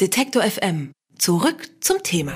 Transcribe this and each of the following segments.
Detektor FM. Zurück zum Thema.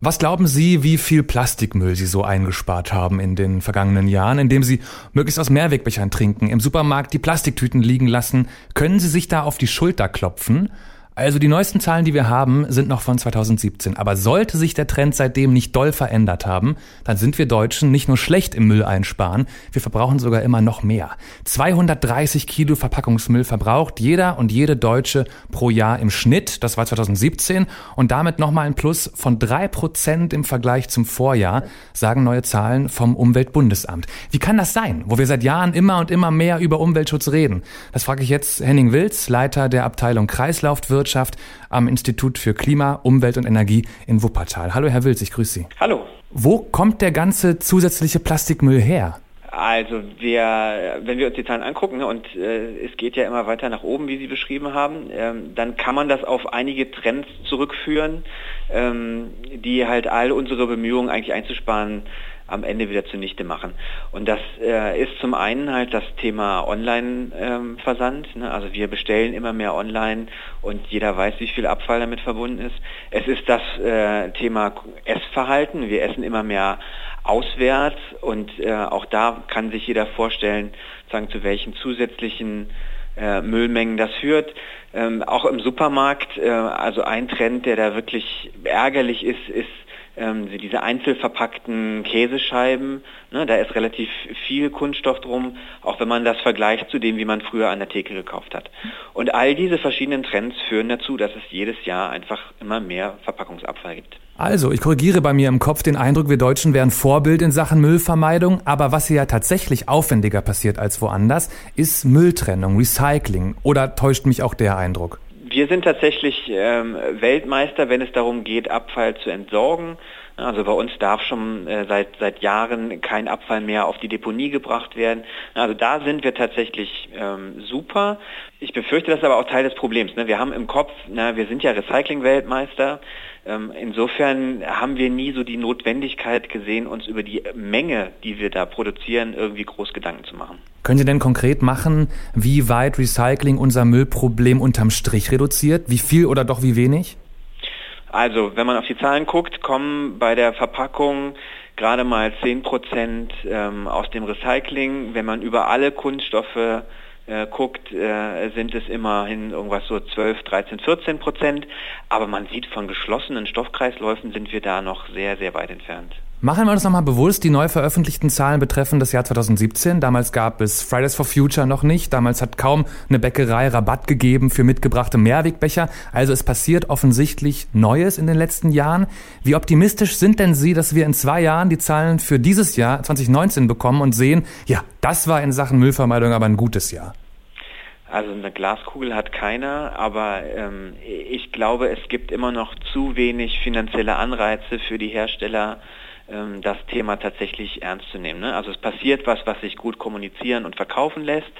Was glauben Sie, wie viel Plastikmüll Sie so eingespart haben in den vergangenen Jahren, indem Sie möglichst aus Mehrwegbechern trinken, im Supermarkt die Plastiktüten liegen lassen? Können Sie sich da auf die Schulter klopfen? Also die neuesten Zahlen, die wir haben, sind noch von 2017. Aber sollte sich der Trend seitdem nicht doll verändert haben, dann sind wir Deutschen nicht nur schlecht im Müll einsparen, wir verbrauchen sogar immer noch mehr. 230 Kilo Verpackungsmüll verbraucht jeder und jede Deutsche pro Jahr im Schnitt. Das war 2017 und damit nochmal ein Plus von drei Prozent im Vergleich zum Vorjahr, sagen neue Zahlen vom Umweltbundesamt. Wie kann das sein, wo wir seit Jahren immer und immer mehr über Umweltschutz reden? Das frage ich jetzt Henning Wilz, Leiter der Abteilung Kreislaufwirtschaft Wirtschaft am Institut für Klima, Umwelt und Energie in Wuppertal. Hallo, Herr Wilz, ich grüße Sie. Hallo. Wo kommt der ganze zusätzliche Plastikmüll her? Also wir, wenn wir uns die Zahlen angucken ne, und äh, es geht ja immer weiter nach oben, wie Sie beschrieben haben, ähm, dann kann man das auf einige Trends zurückführen, ähm, die halt all unsere Bemühungen eigentlich einzusparen am Ende wieder zunichte machen. Und das äh, ist zum einen halt das Thema Online-Versand. Ähm, ne? Also wir bestellen immer mehr online und jeder weiß, wie viel Abfall damit verbunden ist. Es ist das äh, Thema Essverhalten. Wir essen immer mehr auswärts und äh, auch da kann sich jeder vorstellen, sagen, zu welchen zusätzlichen äh, Müllmengen das führt. Ähm, auch im Supermarkt, äh, also ein Trend, der da wirklich ärgerlich ist, ist ähm, diese einzelverpackten Käsescheiben, ne, da ist relativ viel Kunststoff drum, auch wenn man das vergleicht zu dem, wie man früher an der Theke gekauft hat. Und all diese verschiedenen Trends führen dazu, dass es jedes Jahr einfach immer mehr Verpackungsabfall gibt. Also, ich korrigiere bei mir im Kopf den Eindruck, wir Deutschen wären Vorbild in Sachen Müllvermeidung, aber was hier ja tatsächlich aufwendiger passiert als woanders, ist Mülltrennung, Recycling. Oder täuscht mich auch der Eindruck? Wir sind tatsächlich ähm, Weltmeister, wenn es darum geht, Abfall zu entsorgen. Also bei uns darf schon äh, seit, seit Jahren kein Abfall mehr auf die Deponie gebracht werden. Also da sind wir tatsächlich ähm, super. Ich befürchte, das ist aber auch Teil des Problems. Ne? Wir haben im Kopf, na, wir sind ja Recycling-Weltmeister. Ähm, insofern haben wir nie so die Notwendigkeit gesehen, uns über die Menge, die wir da produzieren, irgendwie groß Gedanken zu machen. Können Sie denn konkret machen, wie weit Recycling unser Müllproblem unterm Strich reduziert? Wie viel oder doch wie wenig? Also, wenn man auf die Zahlen guckt, kommen bei der Verpackung gerade mal 10 Prozent ähm, aus dem Recycling. Wenn man über alle Kunststoffe äh, guckt, äh, sind es immerhin irgendwas so 12, 13, 14 Prozent. Aber man sieht, von geschlossenen Stoffkreisläufen sind wir da noch sehr, sehr weit entfernt. Machen wir uns nochmal bewusst, die neu veröffentlichten Zahlen betreffen das Jahr 2017. Damals gab es Fridays for Future noch nicht. Damals hat kaum eine Bäckerei Rabatt gegeben für mitgebrachte Mehrwegbecher. Also es passiert offensichtlich Neues in den letzten Jahren. Wie optimistisch sind denn Sie, dass wir in zwei Jahren die Zahlen für dieses Jahr 2019 bekommen und sehen, ja, das war in Sachen Müllvermeidung aber ein gutes Jahr? Also eine Glaskugel hat keiner, aber ähm, ich glaube, es gibt immer noch zu wenig finanzielle Anreize für die Hersteller, ähm, das Thema tatsächlich ernst zu nehmen. Ne? Also es passiert was, was sich gut kommunizieren und verkaufen lässt.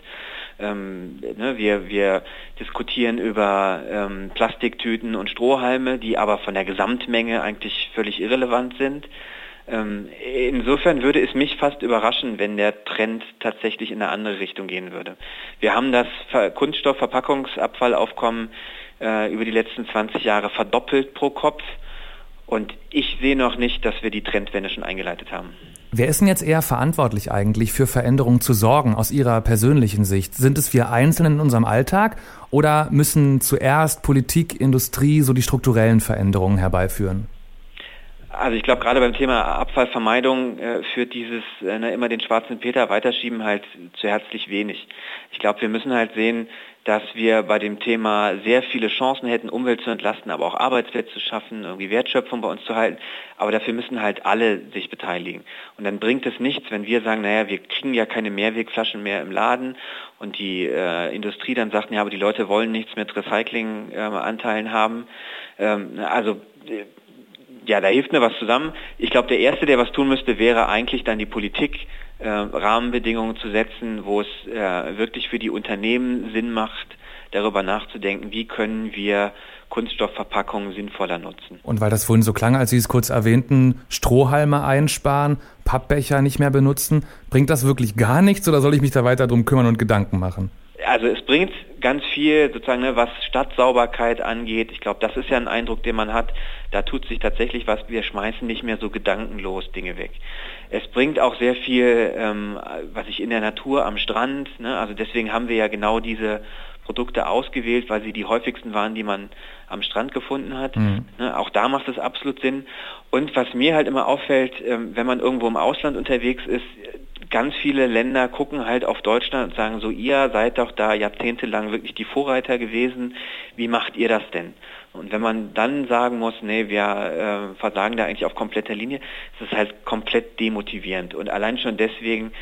Ähm, ne, wir, wir diskutieren über ähm, Plastiktüten und Strohhalme, die aber von der Gesamtmenge eigentlich völlig irrelevant sind. Ähm, insofern würde es mich fast überraschen, wenn der Trend tatsächlich in eine andere Richtung gehen würde. Wir haben das Kunststoffverpackungsabfallaufkommen äh, über die letzten 20 Jahre verdoppelt pro Kopf. Und ich sehe noch nicht, dass wir die Trendwende schon eingeleitet haben. Wer ist denn jetzt eher verantwortlich eigentlich für Veränderungen zu sorgen aus Ihrer persönlichen Sicht? Sind es wir Einzelnen in unserem Alltag oder müssen zuerst Politik, Industrie so die strukturellen Veränderungen herbeiführen? Also ich glaube, gerade beim Thema Abfallvermeidung äh, führt dieses äh, ne, immer den schwarzen Peter weiterschieben halt zu herzlich wenig. Ich glaube, wir müssen halt sehen, dass wir bei dem Thema sehr viele Chancen hätten, Umwelt zu entlasten, aber auch Arbeitsplätze zu schaffen, irgendwie Wertschöpfung bei uns zu halten. Aber dafür müssen halt alle sich beteiligen. Und dann bringt es nichts, wenn wir sagen, naja, wir kriegen ja keine Mehrwegflaschen mehr im Laden und die äh, Industrie dann sagt, ja, aber die Leute wollen nichts mit Recyclinganteilen äh, haben. Ähm, also äh, ja, da hilft mir was zusammen. Ich glaube, der Erste, der was tun müsste, wäre eigentlich dann die Politik, äh, Rahmenbedingungen zu setzen, wo es äh, wirklich für die Unternehmen Sinn macht, darüber nachzudenken, wie können wir Kunststoffverpackungen sinnvoller nutzen. Und weil das vorhin so klang, als Sie es kurz erwähnten, Strohhalme einsparen, Pappbecher nicht mehr benutzen, bringt das wirklich gar nichts oder soll ich mich da weiter drum kümmern und Gedanken machen? also es bringt ganz viel sozusagen, ne, was Stadtsauberkeit angeht. Ich glaube, das ist ja ein Eindruck, den man hat. Da tut sich tatsächlich was. Wir schmeißen nicht mehr so gedankenlos Dinge weg. Es bringt auch sehr viel, ähm, was ich in der Natur am Strand. Ne, also deswegen haben wir ja genau diese Produkte ausgewählt, weil sie die häufigsten waren, die man am Strand gefunden hat. Mhm. Ne, auch da macht es absolut Sinn. Und was mir halt immer auffällt, ähm, wenn man irgendwo im Ausland unterwegs ist, ganz viele Länder gucken halt auf Deutschland und sagen so, ihr seid doch da jahrzehntelang wirklich die Vorreiter gewesen, wie macht ihr das denn? Und wenn man dann sagen muss, nee, wir äh, versagen da eigentlich auf kompletter Linie, ist es halt komplett demotivierend. Und allein schon deswegen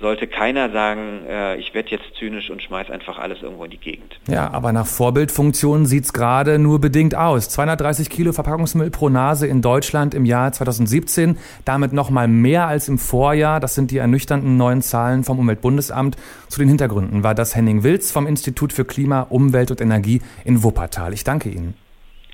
sollte keiner sagen, äh, ich werde jetzt zynisch und schmeiß einfach alles irgendwo in die Gegend. Ja, aber nach Vorbildfunktion sieht's gerade nur bedingt aus. 230 Kilo Verpackungsmüll pro Nase in Deutschland im Jahr 2017, damit noch mal mehr als im Vorjahr. Das sind die ernüchternden neuen Zahlen vom Umweltbundesamt. Zu den Hintergründen war das Henning Wilz vom Institut für Klima, Umwelt und Energie in Wuppertal. Ich danke Ihnen.